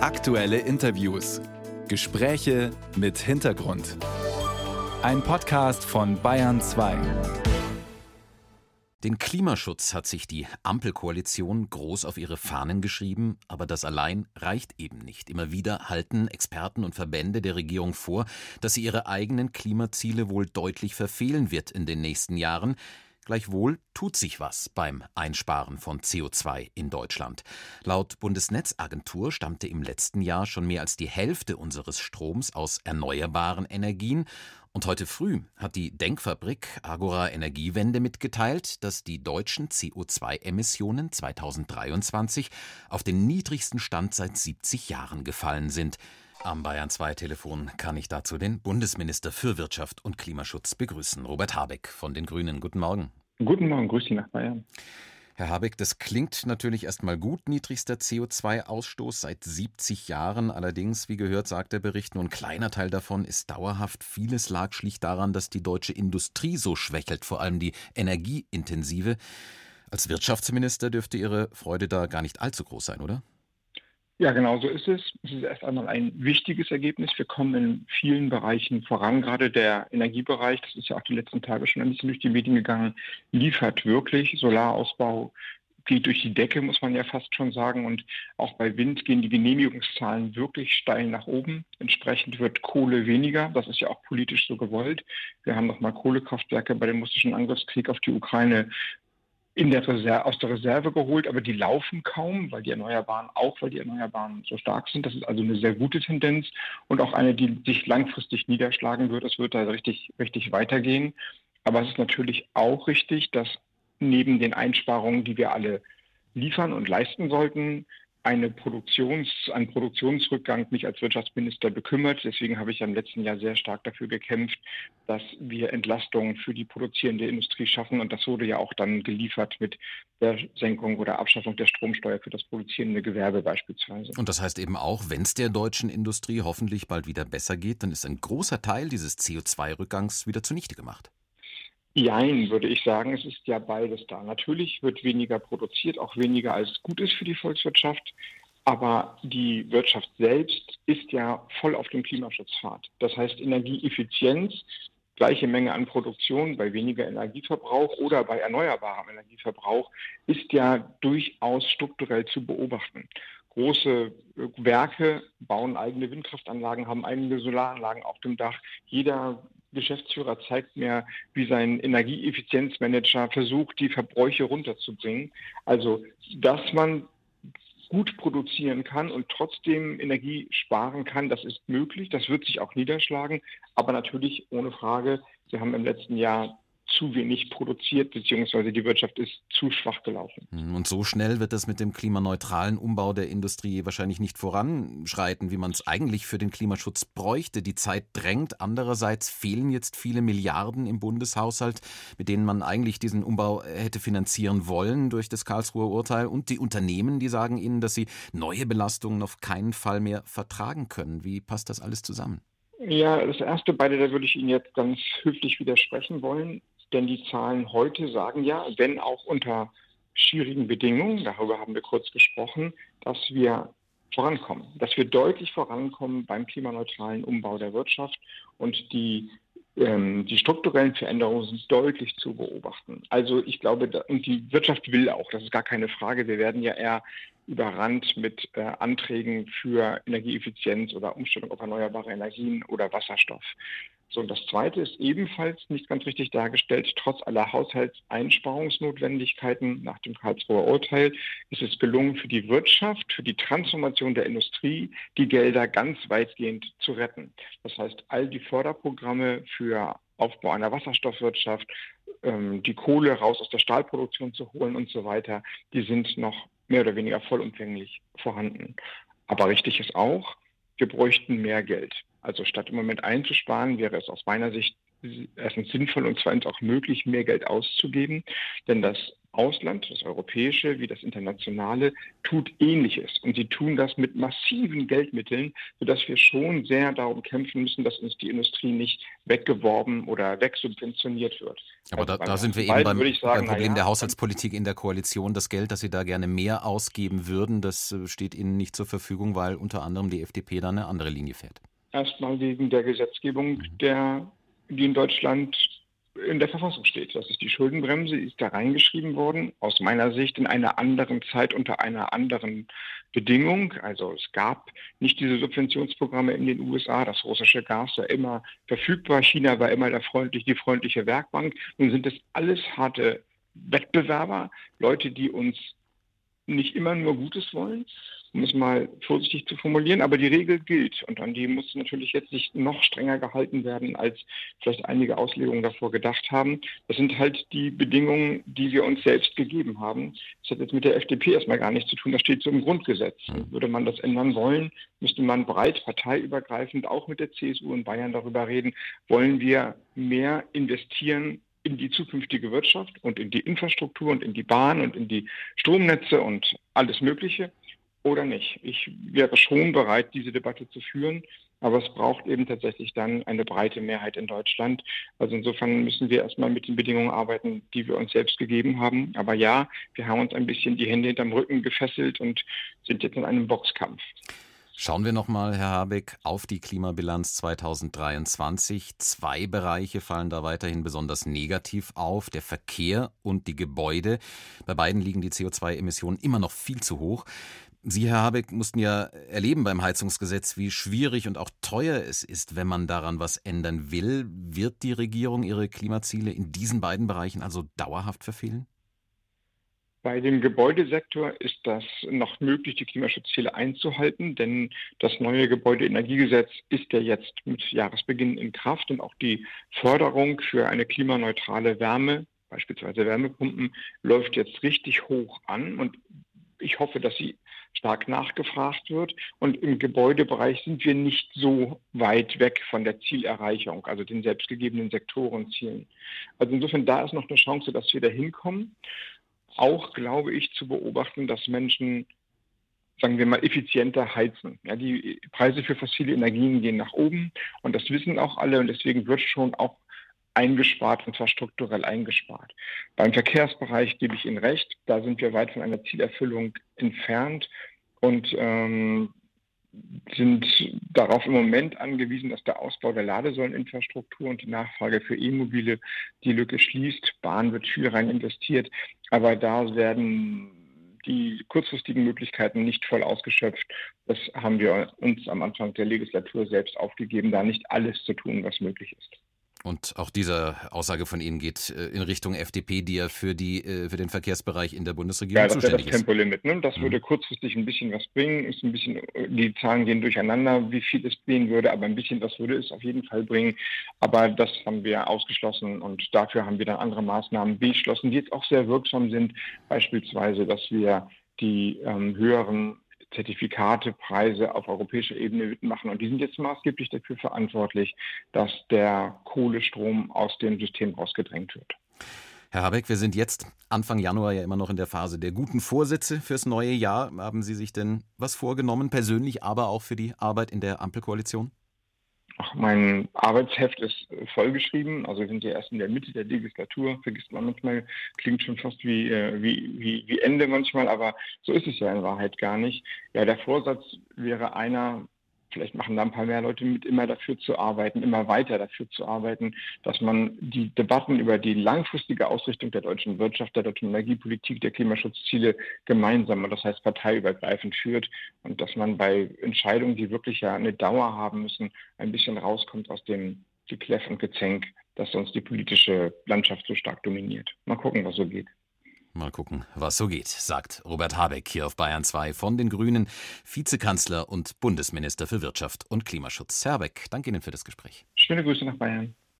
Aktuelle Interviews. Gespräche mit Hintergrund. Ein Podcast von Bayern 2. Den Klimaschutz hat sich die Ampelkoalition groß auf ihre Fahnen geschrieben, aber das allein reicht eben nicht. Immer wieder halten Experten und Verbände der Regierung vor, dass sie ihre eigenen Klimaziele wohl deutlich verfehlen wird in den nächsten Jahren. Gleichwohl tut sich was beim Einsparen von CO2 in Deutschland. Laut Bundesnetzagentur stammte im letzten Jahr schon mehr als die Hälfte unseres Stroms aus erneuerbaren Energien. Und heute früh hat die Denkfabrik Agora Energiewende mitgeteilt, dass die deutschen CO2-Emissionen 2023 auf den niedrigsten Stand seit 70 Jahren gefallen sind. Am Bayern 2 Telefon kann ich dazu den Bundesminister für Wirtschaft und Klimaschutz begrüßen, Robert Habeck von den Grünen. Guten Morgen. Guten Morgen, grüß Sie nach Bayern. Herr Habeck, das klingt natürlich erstmal gut, niedrigster CO2-Ausstoß seit 70 Jahren. Allerdings, wie gehört, sagt der Bericht, nur ein kleiner Teil davon ist dauerhaft. Vieles lag schlicht daran, dass die deutsche Industrie so schwächelt, vor allem die energieintensive. Als Wirtschaftsminister dürfte Ihre Freude da gar nicht allzu groß sein, oder? Ja, genau so ist es. Es ist erst einmal ein wichtiges Ergebnis. Wir kommen in vielen Bereichen voran. Gerade der Energiebereich, das ist ja auch die letzten Tage schon ein bisschen durch die Medien gegangen, liefert wirklich. Solarausbau geht durch die Decke, muss man ja fast schon sagen. Und auch bei Wind gehen die Genehmigungszahlen wirklich steil nach oben. Entsprechend wird Kohle weniger. Das ist ja auch politisch so gewollt. Wir haben nochmal Kohlekraftwerke bei dem russischen Angriffskrieg auf die Ukraine in der Reserve, aus der Reserve geholt, aber die laufen kaum, weil die Erneuerbaren auch, weil die Erneuerbaren so stark sind. Das ist also eine sehr gute Tendenz und auch eine, die sich langfristig niederschlagen wird. Es wird da richtig, richtig weitergehen. Aber es ist natürlich auch richtig, dass neben den Einsparungen, die wir alle liefern und leisten sollten, eine Produktions, ein Produktionsrückgang mich als Wirtschaftsminister bekümmert. Deswegen habe ich im letzten Jahr sehr stark dafür gekämpft, dass wir Entlastungen für die produzierende Industrie schaffen. Und das wurde ja auch dann geliefert mit der Senkung oder Abschaffung der Stromsteuer für das produzierende Gewerbe beispielsweise. Und das heißt eben auch, wenn es der deutschen Industrie hoffentlich bald wieder besser geht, dann ist ein großer Teil dieses CO2-Rückgangs wieder zunichte gemacht. Jein, würde ich sagen. Es ist ja beides da. Natürlich wird weniger produziert, auch weniger als gut ist für die Volkswirtschaft. Aber die Wirtschaft selbst ist ja voll auf dem Klimaschutzpfad. Das heißt, Energieeffizienz, gleiche Menge an Produktion bei weniger Energieverbrauch oder bei erneuerbarem Energieverbrauch ist ja durchaus strukturell zu beobachten. Große Werke bauen eigene Windkraftanlagen, haben eigene Solaranlagen auf dem Dach. Jeder Geschäftsführer zeigt mir, wie sein Energieeffizienzmanager versucht, die Verbräuche runterzubringen. Also, dass man gut produzieren kann und trotzdem Energie sparen kann, das ist möglich. Das wird sich auch niederschlagen. Aber natürlich ohne Frage, wir haben im letzten Jahr zu wenig produziert, beziehungsweise die Wirtschaft ist zu schwach gelaufen. Hm, und so schnell wird das mit dem klimaneutralen Umbau der Industrie wahrscheinlich nicht voranschreiten, wie man es eigentlich für den Klimaschutz bräuchte. Die Zeit drängt. Andererseits fehlen jetzt viele Milliarden im Bundeshaushalt, mit denen man eigentlich diesen Umbau hätte finanzieren wollen durch das Karlsruher Urteil. Und die Unternehmen, die sagen Ihnen, dass sie neue Belastungen auf keinen Fall mehr vertragen können. Wie passt das alles zusammen? Ja, das erste beide, da würde ich Ihnen jetzt ganz höflich widersprechen wollen. Denn die Zahlen heute sagen ja, wenn auch unter schwierigen Bedingungen, darüber haben wir kurz gesprochen, dass wir vorankommen, dass wir deutlich vorankommen beim klimaneutralen Umbau der Wirtschaft und die, ähm, die strukturellen Veränderungen sind deutlich zu beobachten. Also ich glaube, und die Wirtschaft will auch, das ist gar keine Frage. Wir werden ja eher überrannt mit äh, Anträgen für Energieeffizienz oder Umstellung auf erneuerbare Energien oder Wasserstoff. So, und das Zweite ist ebenfalls nicht ganz richtig dargestellt. Trotz aller Haushaltseinsparungsnotwendigkeiten nach dem Karlsruher Urteil ist es gelungen, für die Wirtschaft, für die Transformation der Industrie die Gelder ganz weitgehend zu retten. Das heißt, all die Förderprogramme für Aufbau einer Wasserstoffwirtschaft, ähm, die Kohle raus aus der Stahlproduktion zu holen und so weiter, die sind noch mehr oder weniger vollumfänglich vorhanden. Aber richtig ist auch, wir bräuchten mehr Geld. Also statt im Moment einzusparen, wäre es aus meiner Sicht erstens sinnvoll und zweitens auch möglich, mehr Geld auszugeben. Denn das Ausland, das europäische wie das internationale, tut Ähnliches. Und sie tun das mit massiven Geldmitteln, sodass wir schon sehr darum kämpfen müssen, dass uns die Industrie nicht weggeworben oder wegsubventioniert wird. Aber also da, da sind wir eben beim, sagen, beim Problem ja, der Haushaltspolitik in der Koalition. Das Geld, das Sie da gerne mehr ausgeben würden, das äh, steht Ihnen nicht zur Verfügung, weil unter anderem die FDP da eine andere Linie fährt. Erstmal wegen der Gesetzgebung, mhm. der, die in Deutschland in der Verfassung steht. Das ist die Schuldenbremse, die ist da reingeschrieben worden, aus meiner Sicht in einer anderen Zeit unter einer anderen Bedingung. Also es gab nicht diese Subventionsprogramme in den USA. Das russische Gas war immer verfügbar. China war immer der freundlich, die freundliche Werkbank. Nun sind es alles harte Wettbewerber, Leute, die uns nicht immer nur Gutes wollen, um es mal vorsichtig zu formulieren, aber die Regel gilt und an die muss natürlich jetzt nicht noch strenger gehalten werden, als vielleicht einige Auslegungen davor gedacht haben. Das sind halt die Bedingungen, die wir uns selbst gegeben haben. Das hat jetzt mit der FDP erstmal gar nichts zu tun, das steht so im Grundgesetz. Und würde man das ändern wollen, müsste man breit parteiübergreifend auch mit der CSU in Bayern darüber reden, wollen wir mehr investieren in die zukünftige Wirtschaft und in die Infrastruktur und in die Bahn und in die Stromnetze und alles Mögliche oder nicht. Ich wäre schon bereit, diese Debatte zu führen, aber es braucht eben tatsächlich dann eine breite Mehrheit in Deutschland. Also insofern müssen wir erstmal mit den Bedingungen arbeiten, die wir uns selbst gegeben haben. Aber ja, wir haben uns ein bisschen die Hände hinterm Rücken gefesselt und sind jetzt in einem Boxkampf. Schauen wir nochmal, Herr Habeck, auf die Klimabilanz 2023. Zwei Bereiche fallen da weiterhin besonders negativ auf, der Verkehr und die Gebäude. Bei beiden liegen die CO2-Emissionen immer noch viel zu hoch. Sie, Herr Habeck, mussten ja erleben beim Heizungsgesetz, wie schwierig und auch teuer es ist, wenn man daran was ändern will. Wird die Regierung ihre Klimaziele in diesen beiden Bereichen also dauerhaft verfehlen? Bei dem Gebäudesektor ist das noch möglich, die Klimaschutzziele einzuhalten, denn das neue Gebäudeenergiegesetz ist ja jetzt mit Jahresbeginn in Kraft und auch die Förderung für eine klimaneutrale Wärme, beispielsweise Wärmepumpen, läuft jetzt richtig hoch an und ich hoffe, dass sie stark nachgefragt wird. Und im Gebäudebereich sind wir nicht so weit weg von der Zielerreichung, also den selbstgegebenen Sektorenzielen. Also insofern, da ist noch eine Chance, dass wir da hinkommen. Auch glaube ich zu beobachten, dass Menschen sagen wir mal, effizienter heizen. Ja, die Preise für fossile Energien gehen nach oben und das wissen auch alle und deswegen wird schon auch eingespart und zwar strukturell eingespart. Beim Verkehrsbereich gebe ich Ihnen recht, da sind wir weit von einer Zielerfüllung entfernt und ähm, sind darauf im Moment angewiesen, dass der Ausbau der Ladesäuleninfrastruktur und die Nachfrage für E-Mobile die Lücke schließt. Bahn wird viel rein investiert, aber da werden die kurzfristigen Möglichkeiten nicht voll ausgeschöpft. Das haben wir uns am Anfang der Legislatur selbst aufgegeben, da nicht alles zu tun, was möglich ist. Und auch diese Aussage von Ihnen geht äh, in Richtung FDP, die ja für, die, äh, für den Verkehrsbereich in der Bundesregierung ja, das zuständig ist. Das Tempolimit. Ne? Das mhm. würde kurzfristig ein bisschen was bringen. Ist ein bisschen, die Zahlen gehen durcheinander, wie viel es bringen würde, aber ein bisschen was würde es auf jeden Fall bringen. Aber das haben wir ausgeschlossen und dafür haben wir dann andere Maßnahmen beschlossen, die jetzt auch sehr wirksam sind. Beispielsweise, dass wir die ähm, höheren Zertifikate, Preise auf europäischer Ebene machen. Und die sind jetzt maßgeblich dafür verantwortlich, dass der Kohlestrom aus dem System rausgedrängt wird. Herr Habeck, wir sind jetzt Anfang Januar ja immer noch in der Phase der guten Vorsätze fürs neue Jahr. Haben Sie sich denn was vorgenommen, persönlich, aber auch für die Arbeit in der Ampelkoalition? Ach, mein Arbeitsheft ist vollgeschrieben. Also wir sind ja erst in der Mitte der Legislatur. Vergisst man manchmal, klingt schon fast wie, äh, wie, wie, wie Ende manchmal, aber so ist es ja in Wahrheit gar nicht. Ja, der Vorsatz wäre einer, vielleicht machen da ein paar mehr Leute mit, immer dafür zu arbeiten, immer weiter dafür zu arbeiten, dass man die Debatten über die langfristige Ausrichtung der deutschen Wirtschaft, der deutschen Energiepolitik, der Klimaschutzziele gemeinsam und das heißt parteiübergreifend führt und dass man bei Entscheidungen, die wirklich ja eine Dauer haben müssen, ein bisschen rauskommt aus dem Gekläff und Gezänk, das sonst die politische Landschaft so stark dominiert. Mal gucken, was so geht. Mal gucken, was so geht, sagt Robert Habeck hier auf Bayern 2 von den Grünen, Vizekanzler und Bundesminister für Wirtschaft und Klimaschutz. Herr Habeck, danke Ihnen für das Gespräch. Schöne Grüße nach Bayern.